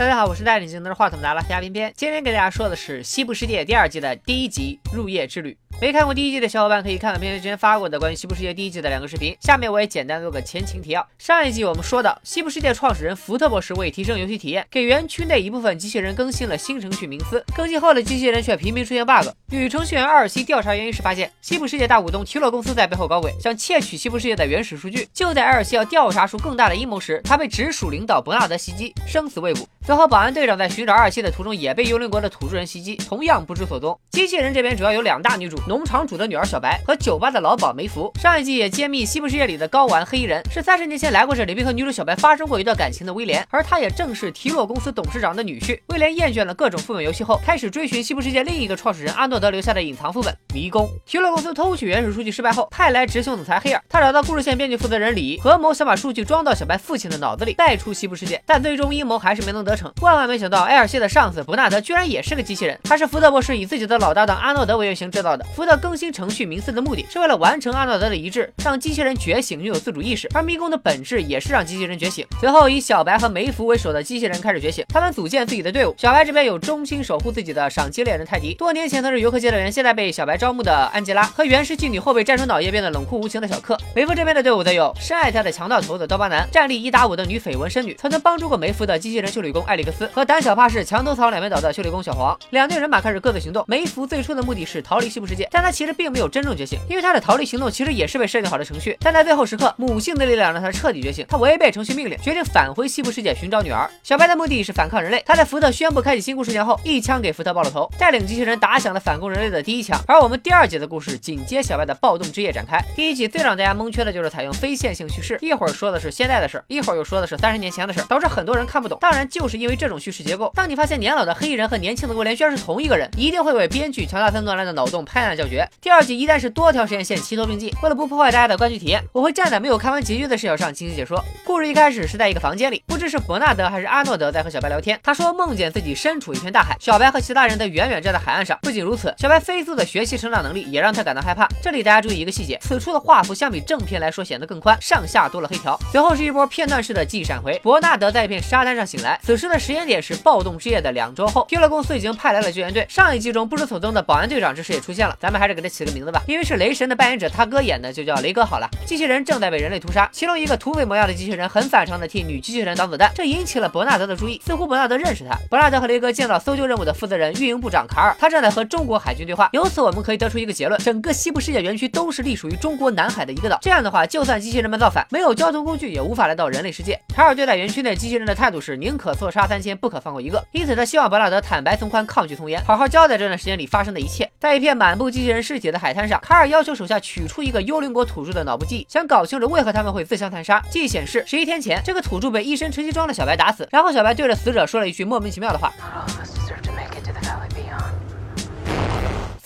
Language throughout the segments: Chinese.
大家好，我是戴眼镜拿着话筒的拉斯加偏偏，今天给大家说的是《西部世界》第二季的第一集《入夜之旅》。没看过第一季的小伙伴可以看看片片之前发过的关于《西部世界》第一季的两个视频。下面我也简单做个前情提要。上一季我们说到，《西部世界》创始人福特博士为提升游戏体验，给园区内一部分机器人更新了新程序冥思。更新后的机器人却频频出现 bug。女程序员阿尔西调查原因时发现，西部世界大股东提洛公司在背后搞鬼，想窃取西部世界的原始数据。就在阿尔西要调查出更大的阴谋时，他被直属领导伯纳德袭击，生死未卜。随后，保安队长在寻找二七的途中也被幽灵国的土著人袭击，同样不知所踪。机器人这边主要有两大女主：农场主的女儿。小白和酒吧的老鸨梅芙，上一季也揭秘西部世界里的高玩黑衣人是三十年前来过这里，并和女主小白发生过一段感情的威廉，而他也正是提洛公司董事长的女婿。威廉厌倦了各种副本游戏后，开始追寻西部世界另一个创始人阿诺德留下的隐藏副本迷宫。提洛公司偷取原始数据失败后，派来执行总裁黑尔，他找到故事线编辑负责人李合谋，想把数据装到小白父亲的脑子里，带出西部世界，但最终阴谋还是没能得逞。万万没想到，埃尔谢的上司伯纳德居然也是个机器人，他是福特博士以自己的老搭档阿诺德为原型制造的。福特更新程序名字的目的是。为了完成阿诺德的遗志，让机器人觉醒，拥有自主意识。而迷宫的本质也是让机器人觉醒。随后，以小白和梅芙为首的机器人开始觉醒，他们组建自己的队伍。小白这边有忠心守护自己的赏金猎人泰迪，多年前曾是游客接待员，现在被小白招募的安吉拉，和原始妓女后被战成脑叶变得冷酷无情的小克。梅芙这边的队伍则有深爱她的强盗头子刀疤男，战力一打五的女绯闻身女，曾经帮助过梅芙的机器人修理工艾利克斯，和胆小怕事、墙头草两边倒的修理工小黄。两队人马开始各自行动。梅芙最初的目的是逃离西部世界，但他其实并没有真正觉醒，因为他的逃离行动其实。也是被设定好的程序，但在最后时刻，母性的力量让他彻底觉醒。他违背程序命令，决定返回西部世界寻找女儿。小白的目的是反抗人类。他在福特宣布开启新故事前后，一枪给福特爆了头，带领机器人打响了反攻人类的第一枪。而我们第二集的故事紧接小白的暴动之夜展开。第一集最让大家蒙圈的就是采用非线性叙事，一会儿说的是现在的事儿，一会儿又说的是三十年前的事儿，导致很多人看不懂。当然，就是因为这种叙事结构，当你发现年老的黑衣人和年轻的威廉居然是同一个人，一定会为编剧乔纳森诺兰的脑洞拍案叫绝。第二集一旦是多条时间线齐头并进，为了不破坏大家的。观剧体验，我会站在没有看完结局的视角上进行解说。故事一开始是在一个房间里，不知是伯纳德还是阿诺德在和小白聊天。他说梦见自己身处一片大海，小白和其他人在远远站在海岸上。不仅如此，小白飞速的学习成长能力也让他感到害怕。这里大家注意一个细节，此处的画幅相比正片来说显得更宽，上下多了黑条。随后是一波片段式的记忆闪回，伯纳德在一片沙滩上醒来，此时的时间点是暴动之夜的两周后。皮勒公司已经派来了救援队。上一季中不知所踪的保安队长这时也出现了，咱们还是给他起个名字吧，因为是雷神的扮演者他哥演的，就叫雷哥好了。机器人正在被人类屠杀，其中一个土匪模样的机器人很反常的替女机器人挡子弹，这引起了伯纳德的注意。似乎伯纳德认识他。伯纳德和雷哥见到搜救任务的负责人运营部长卡尔，他正在和中国海军对话。由此我们可可以得出一个结论：整个西部世界园区都是隶属于中国南海的一个岛。这样的话，就算机器人们造反，没有交通工具也无法来到人类世界。卡尔对待园区内机器人的态度是宁可错杀三千，不可放过一个。因此，他希望伯纳德坦白从宽，抗拒从严，好好交代这段时间里发生的一切。在一片满布机器人尸体的海滩上，卡尔要求手下取出一个幽灵国土著的脑部记忆，想搞清楚为。何他们会自相残杀？记忆显示，十一天前，这个土著被一身陈机装的小白打死，然后小白对着死者说了一句莫名其妙的话。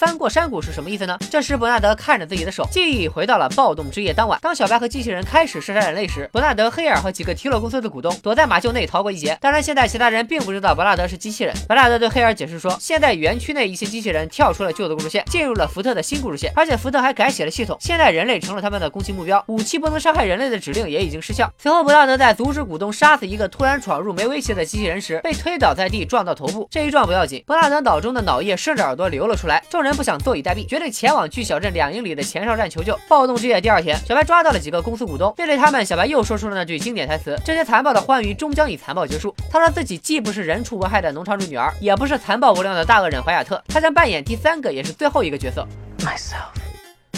翻过山谷是什么意思呢？这时伯纳德看着自己的手，记忆回到了暴动之夜当晚。当小白和机器人开始射杀人类时，伯纳德、黑尔和几个提洛公司的股东躲在马厩内逃过一劫。当然，现在其他人并不知道伯纳德是机器人。伯纳德对黑尔解释说，现在园区内一些机器人跳出了旧的故事线，进入了福特的新故事线，而且福特还改写了系统。现在人类成了他们的攻击目标，武器不能伤害人类的指令也已经失效。随后，伯纳德在阻止股东杀死一个突然闯入没威胁的机器人时，被推倒在地，撞到头部。这一撞不要紧，伯纳德脑中的脑液顺着耳朵流了出来。众人不想坐以待毙。决定前往距小镇两英里的前哨站求救。暴动之夜第二天，小白抓到了几个公司股东。面对他们，小白又说出了那句经典台词：“这些残暴的欢愉终将以残暴结束。”他说自己既不是人畜无害的农场主女儿，也不是残暴无良的大恶人怀亚特。他将扮演第三个，也是最后一个角色。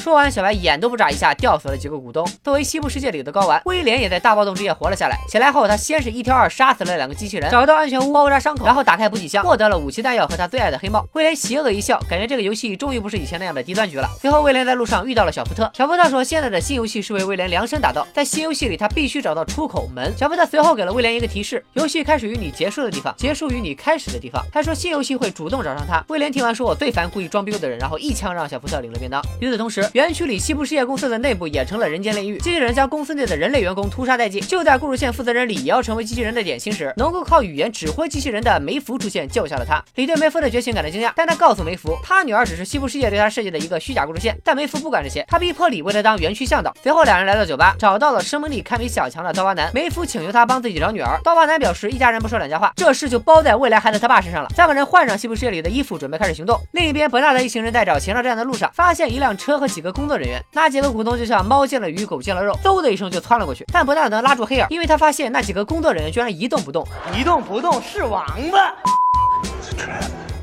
说完，小白眼都不眨一下，吊死了几个股东。作为西部世界里的睾丸，威廉也在大暴动之夜活了下来。起来后，他先是一挑二杀死了两个机器人，找到安全屋包扎伤口，然后打开补给箱，获得了武器弹药和他最爱的黑帽。威廉邪恶一笑，感觉这个游戏终于不是以前那样的低端局了。随后，威廉在路上遇到了小福特。小福特说，现在的新游戏是为威廉量身打造，在新游戏里他必须找到出口门。小福特随后给了威廉一个提示：游戏开始于你结束的地方，结束于你开始的地方。他说新游戏会主动找上他。威廉听完说，我最烦故意装逼的人，然后一枪让小福特领了便当。与此同时，园区里西部世界公司的内部也成了人间炼狱，机器人将公司内的人类员工屠杀殆尽。就在故事线负责人李也要成为机器人的点心时，能够靠语言指挥机器人的梅芙出现救下了他。李对梅芙的觉醒感到惊讶，但他告诉梅芙，他女儿只是西部世界对他设计的一个虚假故事线。但梅芙不管这些，他逼迫李为他当园区向导。随后两人来到酒吧，找到了生命力堪比小强的刀疤男。梅芙请求他帮自己找女儿，刀疤男表示一家人不说两家话，这事就包在未来孩子他爸身上了。三个人换上西部世界里的衣服，准备开始行动。另一边，伯纳德一行人在找前哨站的路上，发现一辆车和几个工作人员。那几个股东就像猫见了鱼，狗见了肉，嗖的一声就窜了过去。但伯纳德拉住黑尔，因为他发现那几个工作人员居然一动不动，一动不动是王八。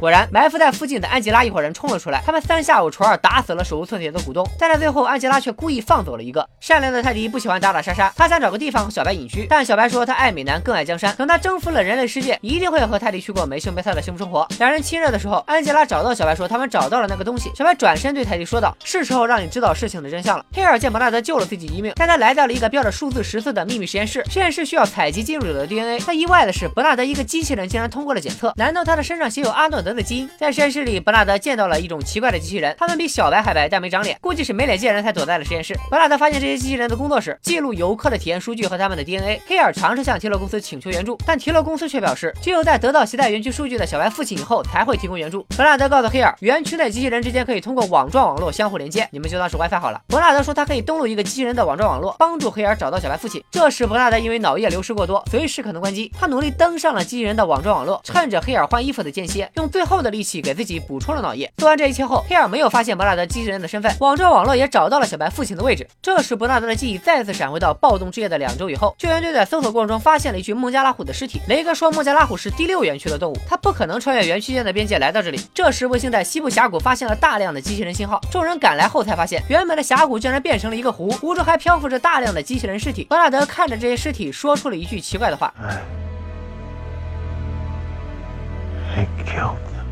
果然，埋伏在附近的安吉拉一伙人冲了出来。他们三下五除二打死了手无寸铁的股东，但在最后，安吉拉却故意放走了一个。善良的泰迪不喜欢打打杀杀，他想找个地方和小白隐居。但小白说他爱美男更爱江山，等他征服了人类世界，一定会和泰迪去过没羞没臊的幸福生活。两人亲热的时候，安吉拉找到小白说他们找到了那个东西。小白转身对泰迪说道：“是时候让你知道事情的真相了。”黑尔见伯纳德救了自己一命，但他来到了一个标着数字十四的秘密实验室。实验室需要采集进入者的 DNA。他意外的是，伯纳德一个机器人竟然通过了检测。难道他的身上写有阿诺德的基因？在实验室。里，伯纳德见到了一种奇怪的机器人，他们比小白还白，但没长脸，估计是没脸见人才躲在了实验室。伯纳德发现这些机器人的工作室记录游客的体验数据和他们的 DNA。黑尔尝试向提洛公司请求援助，但提洛公司却表示，只有在得到携带园区数据的小白父亲以后才会提供援助。伯纳德告诉黑尔，园区内机器人之间可以通过网状网络相互连接，你们就当是 WiFi 好了。伯纳德说他可以登录一个机器人的网状网络，帮助黑尔找到小白父亲。这时，伯纳德因为脑液流失过多，随时可能关机，他努力登上了机器人的网状网络，趁着黑尔换衣服的间歇，用最后的力气给自己补充了脑液。做完这一切后，黑尔没有发现伯纳德机器人的身份，网状网络也找到了小白父亲的位置。这时，伯纳德的记忆再次闪回到暴动之夜的两周以后，救援队在搜索过程中发现了一具孟加拉虎的尸体。雷哥说，孟加拉虎是第六园区的动物，它不可能穿越园区间的边界来到这里。这时，卫星在西部峡谷发现了大量的机器人信号，众人赶来后才发现，原本的峡谷竟然变成了一个湖，湖中还漂浮着大量的机器人尸体。伯纳德看着这些尸体，说出了一句奇怪的话。Kill them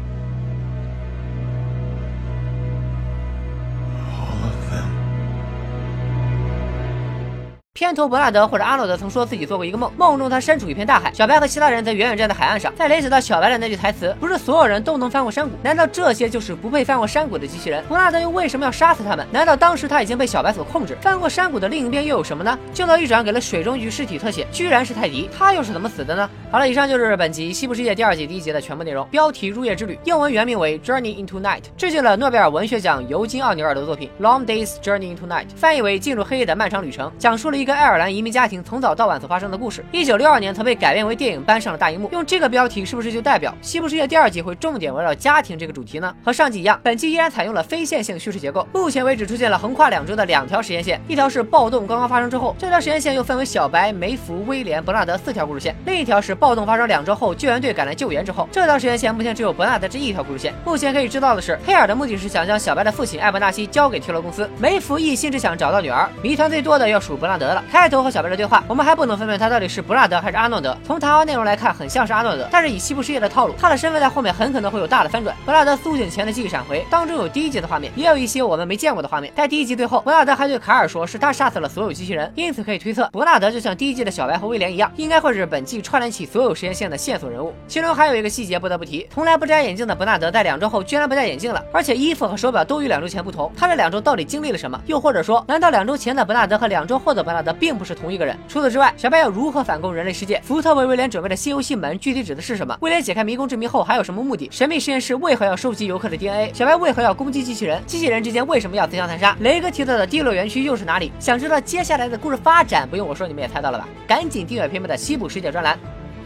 片头伯纳德或者阿诺德曾说自己做过一个梦，梦中他身处一片大海，小白和其他人在远远站在海岸上。再联想到小白的那句台词，不是所有人都能翻过山谷，难道这些就是不配翻过山谷的机器人？伯纳德又为什么要杀死他们？难道当时他已经被小白所控制？翻过山谷的另一边又有什么呢？镜头一转，给了水中一具尸体特写，居然是泰迪，他又是怎么死的呢？好了，以上就是本集《西部世界》第二季第一集的全部内容。标题《入夜之旅》，英文原名为《Journey into Night》，致敬了诺贝尔文学奖尤金奥尼尔的作品《Long Days Journey into Night》，翻译为《进入黑夜的漫长旅程》，讲述了一个爱尔兰移民家庭。从早到晚所发生的故事，一九六二年曾被改编为电影搬上了大荧幕。用这个标题是不是就代表《西部世界》第二季会重点围绕家庭这个主题呢？和上季一样，本季依然采用了非线性叙事结构。目前为止出现了横跨两周的两条时间线，一条是暴动刚刚发生之后，这条时间线又分为小白、梅芙、威廉、伯纳德四条故事线；另一条是暴动发生两周后，救援队赶来救援之后，这条时间线目前只有伯纳德这一条故事线。目前可以知道的是，黑尔的目的是想将小白的父亲艾伯纳西交给提罗公司，梅芙一心只想找到女儿。谜团最多的要数伯纳德了。开头和小白的对话，我们还不能。分辨他到底是伯纳德还是阿诺德。从谈话内容来看，很像是阿诺德，但是以西部世界的套路，他的身份在后面很可能会有大的翻转。伯纳德苏醒前的记忆闪回当中有第一集的画面，也有一些我们没见过的画面。在第一集最后，伯纳德还对卡尔说是他杀死了所有机器人，因此可以推测伯纳德就像第一季的小白和威廉一样，应该会是本季串联起所有时间线的线索人物。其中还有一个细节不得不提，从来不摘眼镜的伯纳德在两周后居然不戴眼镜了，而且衣服和手表都与两周前不同。他这两周到底经历了什么？又或者说，难道两周前的伯纳德和两周后的伯纳德并不是同一个人？除此之外，小白要如何反攻？人类世界，福特为威廉准备的新游戏门具体指的是什么？威廉解开迷宫之谜后还有什么目的？神秘实验室为何要收集游客的 DNA？小白为何要攻击机器人？机器人之间为什么要自相残杀？雷哥提到的第六园区又是哪里？想知道接下来的故事发展，不用我说你们也猜到了吧？赶紧订阅片片的西部世界专栏，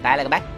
拜了个拜。